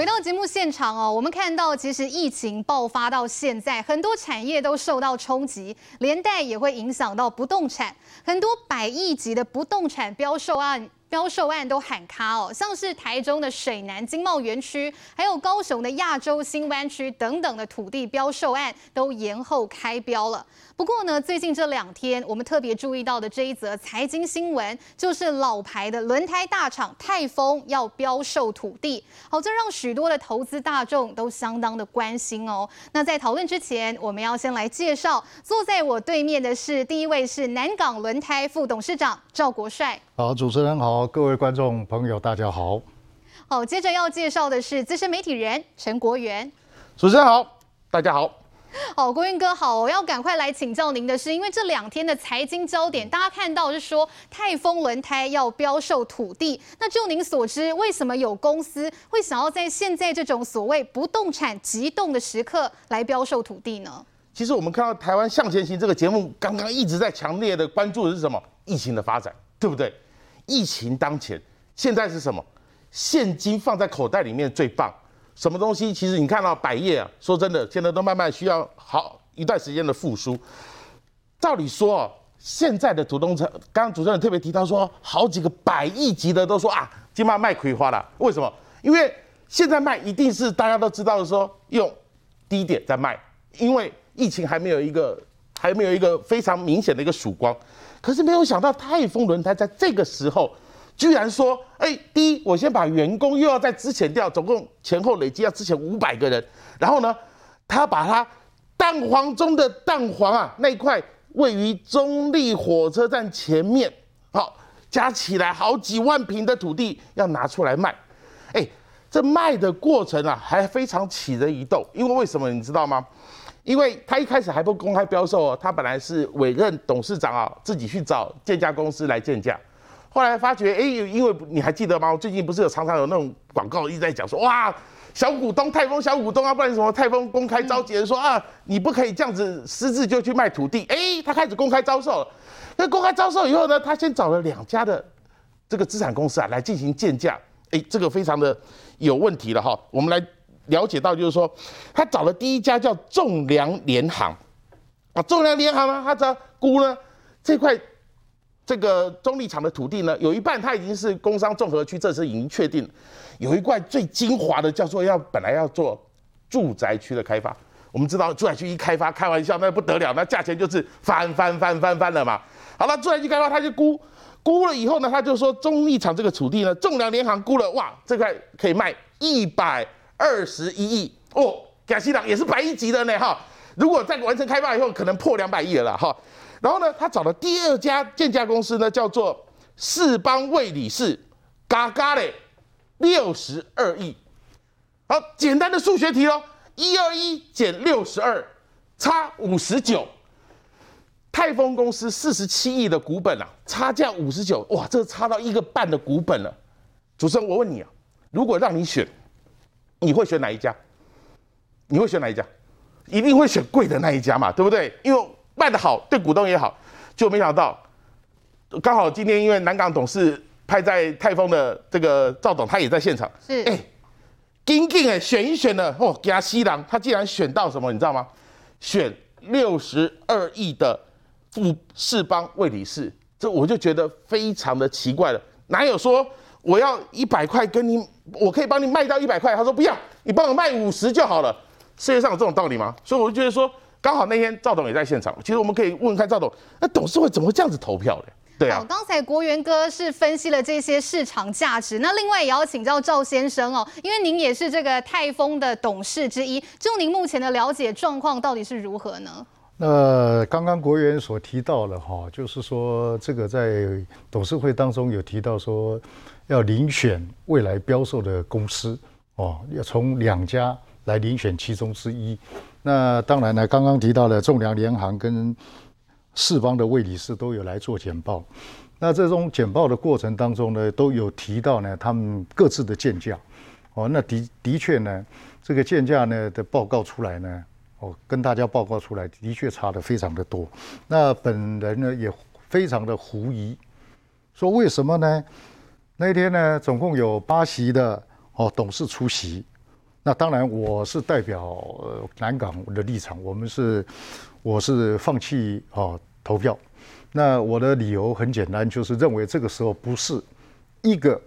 回到节目现场哦，我们看到其实疫情爆发到现在，很多产业都受到冲击，连带也会影响到不动产，很多百亿级的不动产标售案。标售案都喊卡哦，像是台中的水南经贸园区，还有高雄的亚洲新湾区等等的土地标售案都延后开标了。不过呢，最近这两天我们特别注意到的这一则财经新闻，就是老牌的轮胎大厂泰丰要标售土地。好，这让许多的投资大众都相当的关心哦。那在讨论之前，我们要先来介绍，坐在我对面的是第一位是南港轮胎副董事长赵国帅。好，主持人好，各位观众朋友，大家好。好，接着要介绍的是资深媒体人陈国元。主持人好，大家好。好，国源哥好，我要赶快来请教您的是，因为这两天的财经焦点，大家看到是说泰丰轮胎要标售土地。那就您所知，为什么有公司会想要在现在这种所谓不动产急冻的时刻来标售土地呢？其实我们看到《台湾向前行》这个节目，刚刚一直在强烈的关注的是什么？疫情的发展，对不对？疫情当前，现在是什么？现金放在口袋里面最棒。什么东西？其实你看到百业啊，说真的，现在都慢慢需要好一段时间的复苏。照理说哦，现在的土动车，刚刚主持人特别提到说，好几个百亿级的都说啊，今晚卖葵花了。为什么？因为现在卖一定是大家都知道的说，用低点在卖，因为疫情还没有一个还没有一个非常明显的一个曙光。可是没有想到，泰丰轮胎在这个时候居然说：“哎，第一，我先把员工又要在之前掉，总共前后累计要之前五百个人。然后呢，他把他蛋黄中的蛋黄啊，那块位于中立火车站前面，好，加起来好几万平的土地要拿出来卖。这卖的过程啊，还非常起人疑窦，因为为什么你知道吗？”因为他一开始还不公开标售哦，他本来是委任董事长啊，自己去找建价公司来建价，后来发觉，哎，因为你还记得吗？我最近不是有常常有那种广告一直在讲说，哇，小股东泰丰小股东啊，不然什么泰丰公开召集人说啊，你不可以这样子私自就去卖土地，哎，他开始公开招售了。那公开招售以后呢，他先找了两家的这个资产公司啊来进行建价，哎，这个非常的有问题了哈，我们来。了解到就是说，他找的第一家叫仲量联行，啊，仲量联行呢，他在估呢这块这个中立场的土地呢，有一半它已经是工商综合区，这是已经确定，有一块最精华的叫做要本来要做住宅区的开发，我们知道住宅区一开发，开玩笑那不得了，那价钱就是翻翻翻翻翻了嘛。好了，住宅区开发他就估估了以后呢，他就说中立厂这个土地呢，仲量联行估了，哇，这块可以卖一百。二十一亿哦，亚西郎也是百亿级的呢哈。如果再完成开发以后，可能破两百亿了哈。然后呢，他找的第二家建价公司呢，叫做世邦卫理仕，嘎嘎嘞，六十二亿。好，简单的数学题哦，一二一减六十二，差五十九。泰丰公司四十七亿的股本啊，差价五十九，哇，这差到一个半的股本了。主持人，我问你啊，如果让你选？你会选哪一家？你会选哪一家？一定会选贵的那一家嘛，对不对？因为卖得好，对股东也好。就没想到，刚好今天因为南港董事派在泰丰的这个赵董，他也在现场。是。哎，金靖哎，选一选呢，哦，亚西郎他竟然选到什么？你知道吗？选六十二亿的富世邦卫理事，这我就觉得非常的奇怪了。哪有说我要一百块跟你？我可以帮你卖到一百块，他说不要，你帮我卖五十就好了。世界上有这种道理吗？所以我就觉得说，刚好那天赵董也在现场，其实我们可以问问看赵董，那董事会怎么会这样子投票的？对啊。刚才国元哥是分析了这些市场价值，那另外也要请教赵先生哦，因为您也是这个泰丰的董事之一，就您目前的了解状况到底是如何呢？那刚刚国元所提到了哈，就是说这个在董事会当中有提到说。要遴选未来标售的公司哦，要从两家来遴选其中之一。那当然呢，刚刚提到的仲量联行跟世邦的卫理事都有来做简报。那这种简报的过程当中呢，都有提到呢他们各自的建价。哦，那的的确呢，这个建价呢的报告出来呢，哦，跟大家报告出来的确差得非常的多。那本人呢也非常的狐疑，说为什么呢？那天呢，总共有八席的哦董事出席，那当然我是代表呃南港的立场，我们是我是放弃啊投票。那我的理由很简单，就是认为这个时候不是一个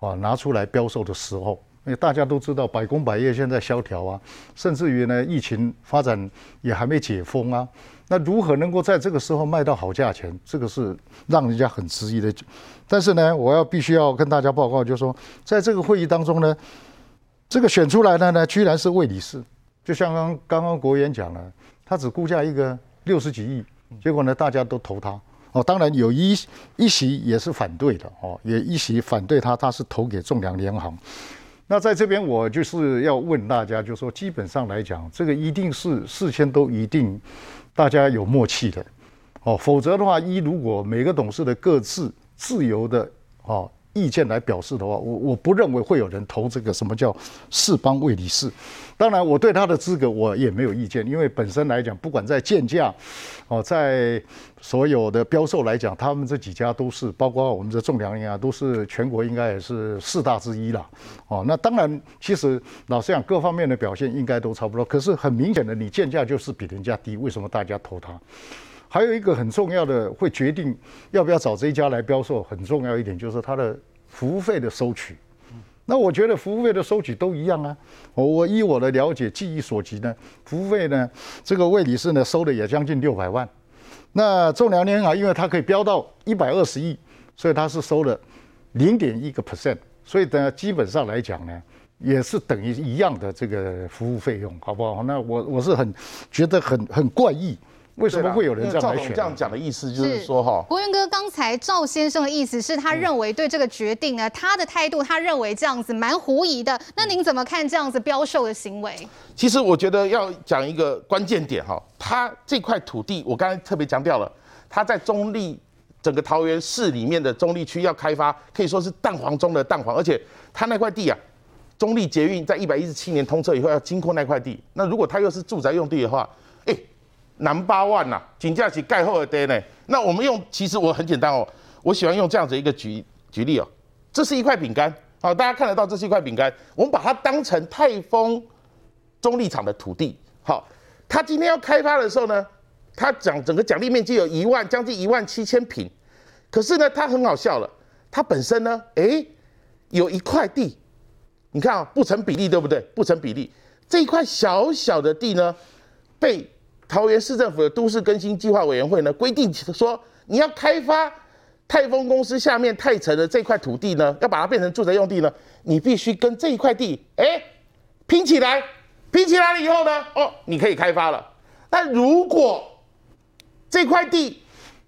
啊拿出来标售的时候。为大家都知道百工百业现在萧条啊，甚至于呢疫情发展也还没解封啊。那如何能够在这个时候卖到好价钱？这个是让人家很质疑的。但是呢，我要必须要跟大家报告，就是说，在这个会议当中呢，这个选出来的呢，居然是魏理事。就像刚刚刚国元讲了，他只估价一个六十几亿，结果呢，大家都投他。哦，当然有一一席也是反对的哦，也一席反对他，他是投给中粮联行。那在这边，我就是要问大家，就是说，基本上来讲，这个一定是事先都一定大家有默契的，哦，否则的话，一如果每个董事的各自自由的，哦。意见来表示的话，我我不认为会有人投这个什么叫世邦魏理事。当然，我对他的资格我也没有意见，因为本身来讲，不管在建价，哦，在所有的标售来讲，他们这几家都是，包括我们这仲量啊，都是全国应该也是四大之一了。哦，那当然，其实老实讲，各方面的表现应该都差不多。可是很明显的，你建价就是比人家低，为什么大家投他？还有一个很重要的，会决定要不要找这一家来标售，很重要一点就是它的服务费的收取。那我觉得服务费的收取都一样啊。我我依我的了解，记忆所及呢，服务费呢，这个魏理仕呢收的也将近六百万。那仲量联行啊，因为它可以飙到一百二十亿，所以它是收了零点一个 percent。所以呢，基本上来讲呢，也是等于一样的这个服务费用，好不好？那我我是很觉得很很怪异。为什么会有人这样来选？这样讲的意思就是说，哈，国元哥刚才赵先生的意思是他认为对这个决定呢，他的态度，他认为这样子蛮狐疑的。那您怎么看这样子标售的行为？其实我觉得要讲一个关键点哈，他这块土地，我刚才特别强调了，他在中立整个桃园市里面的中立区要开发，可以说是蛋黄中的蛋黄，而且他那块地啊，中立捷运在一百一十七年通车以后要经过那块地，那如果他又是住宅用地的话，南八万呐，紧接起盖后的爹呢？那我们用，其实我很简单哦，我喜欢用这样子一个举举例哦。这是一块饼干，好，大家看得到这是一块饼干，我们把它当成泰丰中立厂的土地，好，它今天要开发的时候呢，它讲整个奖励面积有一万将近一万七千坪，可是呢，它很好笑了，它本身呢，诶，有一块地，你看啊，不成比例，对不对？不成比例，这一块小小的地呢，被桃园市政府的都市更新计划委员会呢，规定说，你要开发泰丰公司下面泰城的这块土地呢，要把它变成住宅用地呢，你必须跟这一块地哎拼起来，拼起来了以后呢，哦，你可以开发了。但如果这块地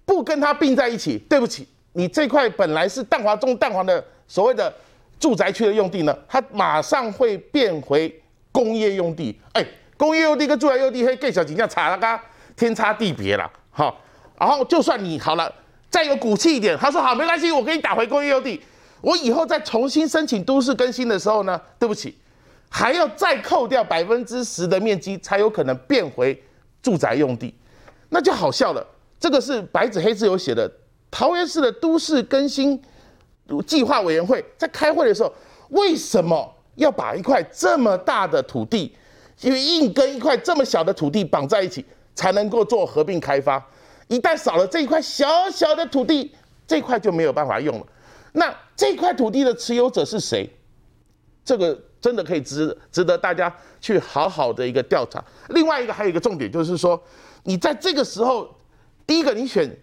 不跟它并在一起，对不起，你这块本来是蛋黄中蛋黄的所谓的住宅区的用地呢，它马上会变回工业用地，哎。工业用地跟住宅用地，嘿，更小景象差了个天差地别了，好，然后就算你好了，再有骨气一点，他说好没关系，我给你打回工业用地，我以后再重新申请都市更新的时候呢，对不起，还要再扣掉百分之十的面积，才有可能变回住宅用地，那就好笑了。这个是白纸黑字有写的，桃园市的都市更新计划委员会在开会的时候，为什么要把一块这么大的土地？因为硬跟一块这么小的土地绑在一起，才能够做合并开发。一旦少了这一块小小的土地，这块就没有办法用了。那这块土地的持有者是谁？这个真的可以值值得大家去好好的一个调查。另外一个还有一个重点就是说，你在这个时候，第一个你选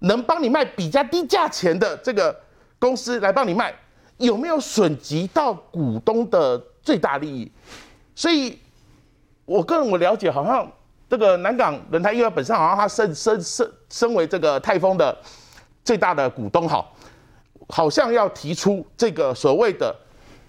能帮你卖比较低价钱的这个公司来帮你卖，有没有损及到股东的最大利益？所以。我个人我了解，好像这个南港轮胎医院本身好像他身身身身为这个泰丰的最大的股东，哈，好像要提出这个所谓的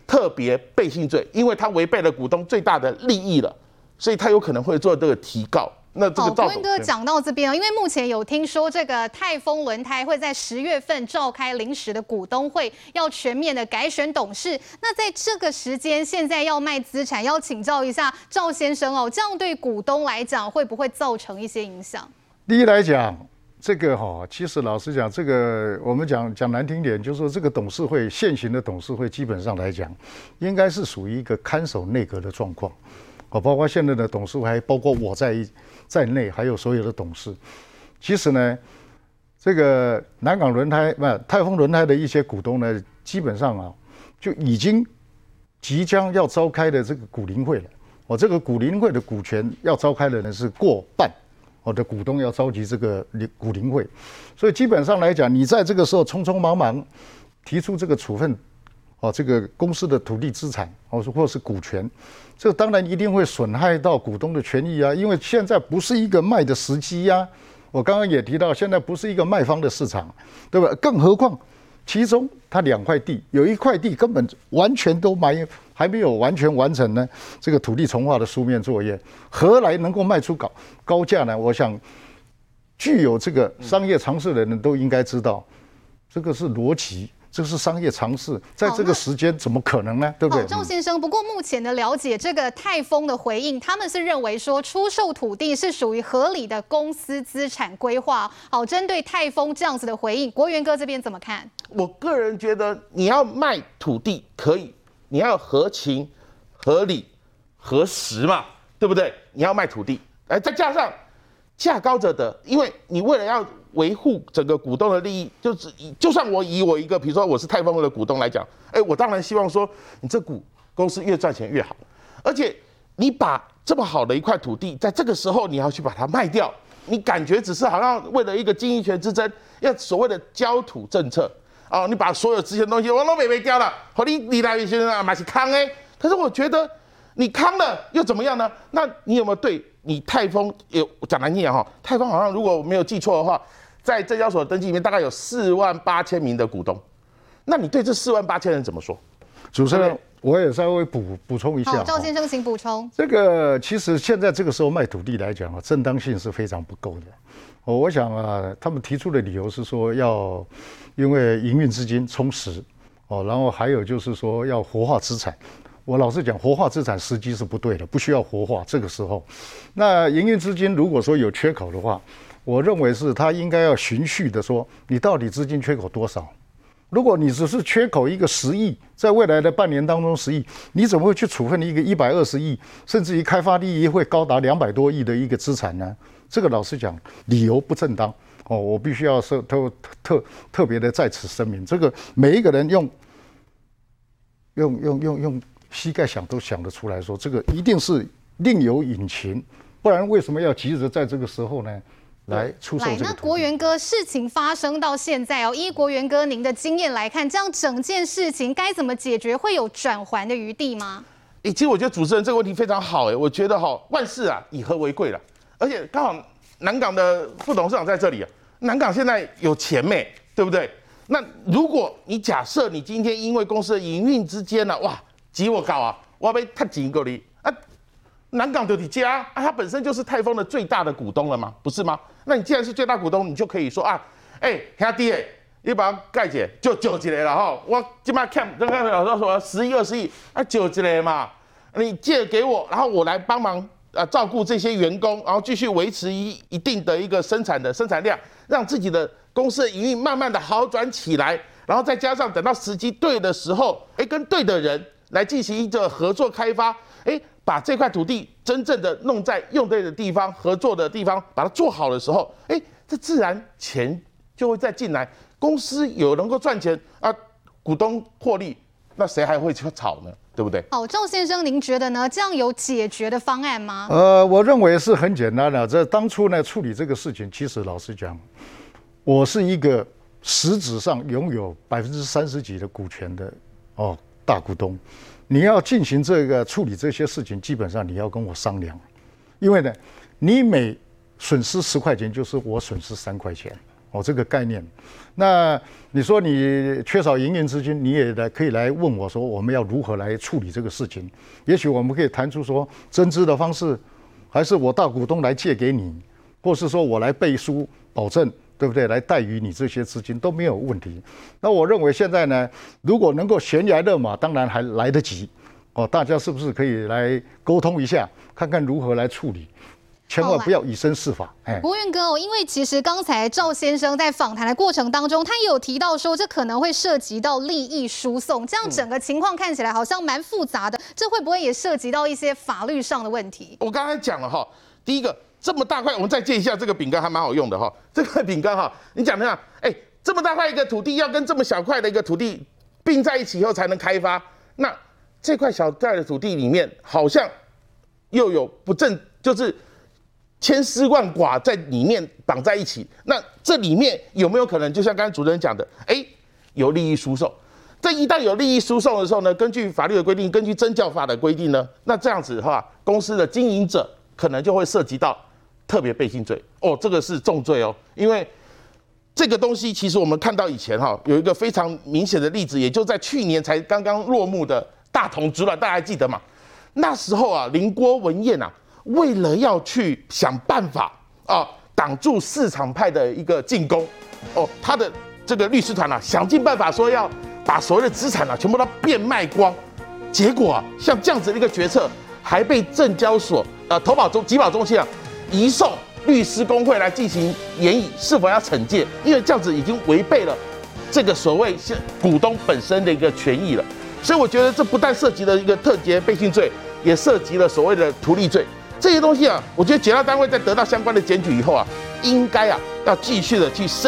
特别背信罪，因为他违背了股东最大的利益了，所以他有可能会做这个提告。那这个赵文哥讲到这边啊，因为目前有听说这个泰丰轮胎会在十月份召开临时的股东会，要全面的改选董事。那在这个时间，现在要卖资产，要请教一下赵先生哦，这样对股东来讲会不会造成一些影响？第一来讲，这个哈，其实老实讲，这个我们讲讲难听点，就是说这个董事会现行的董事会基本上来讲，应该是属于一个看守内阁的状况，哦，包括现在的董事会，包括我在在内，还有所有的董事。其实呢，这个南港轮胎不泰丰轮胎的一些股东呢，基本上啊，就已经即将要召开的这个股龄会了。我这个股龄会的股权要召开的呢是过半。我的股东要召集这个股龄会，所以基本上来讲，你在这个时候匆匆忙忙提出这个处分，哦，这个公司的土地资产，或者或是股权，这当然一定会损害到股东的权益啊，因为现在不是一个卖的时机呀。我刚刚也提到，现在不是一个卖方的市场，对吧？更何况。其中，它两块地，有一块地根本完全都卖，还没有完全完成呢。这个土地重化的书面作业，何来能够卖出高高价呢？我想，具有这个商业常识的人都应该知道，这个是逻辑。这是商业常识，在这个时间怎么可能呢？对不对？赵先生，不过目前的了解，这个泰丰的回应，他们是认为说出售土地是属于合理的公司资产规划。好，针对泰丰这样子的回应，国元哥这边怎么看？我个人觉得，你要卖土地可以，你要合情、合理、合时嘛，对不对？你要卖土地，哎，再加上价高者得，因为你为了要。维护整个股东的利益，就是就算我以我一个，比如说我是泰丰的股东来讲，哎，我当然希望说你这股公司越赚钱越好，而且你把这么好的一块土地，在这个时候你要去把它卖掉，你感觉只是好像为了一个经营权之争，要所谓的焦土政策哦，你把所有值钱东西我都没卖掉了，好你你来先生啊买起康哎，可是我觉得你康了又怎么样呢？那你有没有对你泰丰有讲难听点哈？泰丰好像如果我没有记错的话。在证交所登记里面，大概有四万八千名的股东。那你对这四万八千人怎么说？主持人，我也稍微补补充一下。赵先生，请补充。这个其实现在这个时候卖土地来讲啊，正当性是非常不够的。哦，我想啊，他们提出的理由是说要因为营运资金充实哦，然后还有就是说要活化资产。我老实讲，活化资产时机是不对的，不需要活化这个时候。那营运资金如果说有缺口的话，我认为是他应该要循序的说，你到底资金缺口多少？如果你只是缺口一个十亿，在未来的半年当中十亿，你怎么会去处分一个一百二十亿，甚至于开发利益会高达两百多亿的一个资产呢？这个老实讲，理由不正当哦，我必须要说特特特别的在此声明，这个每一个人用用用用用膝盖想都想得出来说，这个一定是另有隐情，不然为什么要急着在这个时候呢？来出售。来，那国元哥，事情发生到现在哦，依国元哥您的经验来看，这样整件事情该怎么解决？会有转圜的余地吗？诶，其实我觉得主持人这个问题非常好诶，我觉得哈，万事啊以和为贵了，而且刚好南港的副董事长在这里啊，南港现在有钱没？对不对？那如果你假设你今天因为公司的营运之间呢、啊，哇，急我搞啊，我要被他紧够你啊。南港的底家啊，他本身就是泰丰的最大的股东了嘛，不是吗？那你既然是最大股东，你就可以说啊，哎、欸，兄弟，你把盖姐，就九起来了哈。我今麦看，刚刚老师说十亿二十亿啊，九起来嘛，你借给我，然后我来帮忙啊照顾这些员工，然后继续维持一一定的一个生产的生产量，让自己的公司的营运慢慢的好转起来，然后再加上等到时机对的时候，哎、跟对的人来进行一个合作开发，哎、欸。把这块土地真正的弄在用对的地方，合作的地方，把它做好的时候，哎，这自然钱就会再进来，公司有能够赚钱啊，股东获利，那谁还会去炒呢？对不对？好，赵先生，您觉得呢？这样有解决的方案吗？呃，我认为是很简单的。这当初呢处理这个事情，其实老实讲，我是一个实质上拥有百分之三十几的股权的哦大股东。你要进行这个处理这些事情，基本上你要跟我商量，因为呢，你每损失十块钱，就是我损失三块钱，哦，这个概念。那你说你缺少营运资金，你也来可以来问我说，我们要如何来处理这个事情？也许我们可以谈出说增资的方式，还是我大股东来借给你，或是说我来背书保证。对不对？来贷予你这些资金都没有问题。那我认为现在呢，如果能够悬崖勒马，当然还来得及。哦，大家是不是可以来沟通一下，看看如何来处理？千万不要以身试法。哎，国运哥哦，因为其实刚才赵先生在访谈的过程当中，他也有提到说，这可能会涉及到利益输送，这样整个情况看起来好像蛮复杂的，这会不会也涉及到一些法律上的问题？我刚才讲了哈，第一个这么大块，我们再借一下这个饼干，还蛮好用的哈。这个饼干哈，你讲的下，哎，这么大块一个土地，要跟这么小块的一个土地并在一起以后才能开发，那这块小块的土地里面好像又有不正，就是千丝万剐在里面绑在一起。那这里面有没有可能，就像刚才主持人讲的，哎，有利益输送？这一旦有利益输送的时候呢，根据法律的规定，根据证交法的规定呢，那这样子的话，公司的经营者可能就会涉及到特别背信罪哦，这个是重罪哦，因为。这个东西其实我们看到以前哈，有一个非常明显的例子，也就在去年才刚刚落幕的大同之乱，大家还记得吗？那时候啊，林郭文彦啊，为了要去想办法啊，挡住市场派的一个进攻，哦，他的这个律师团啊，想尽办法说要把所谓的资产啊，全部都变卖光，结果啊，像这样子的一个决策，还被证交所呃投保中集保中心啊移送。律师工会来进行研议，是否要惩戒？因为这样子已经违背了这个所谓是股东本身的一个权益了。所以我觉得这不但涉及了一个特别背信罪，也涉及了所谓的图利罪。这些东西啊，我觉得检察单位在得到相关的检举以后啊，应该啊要继续的去深。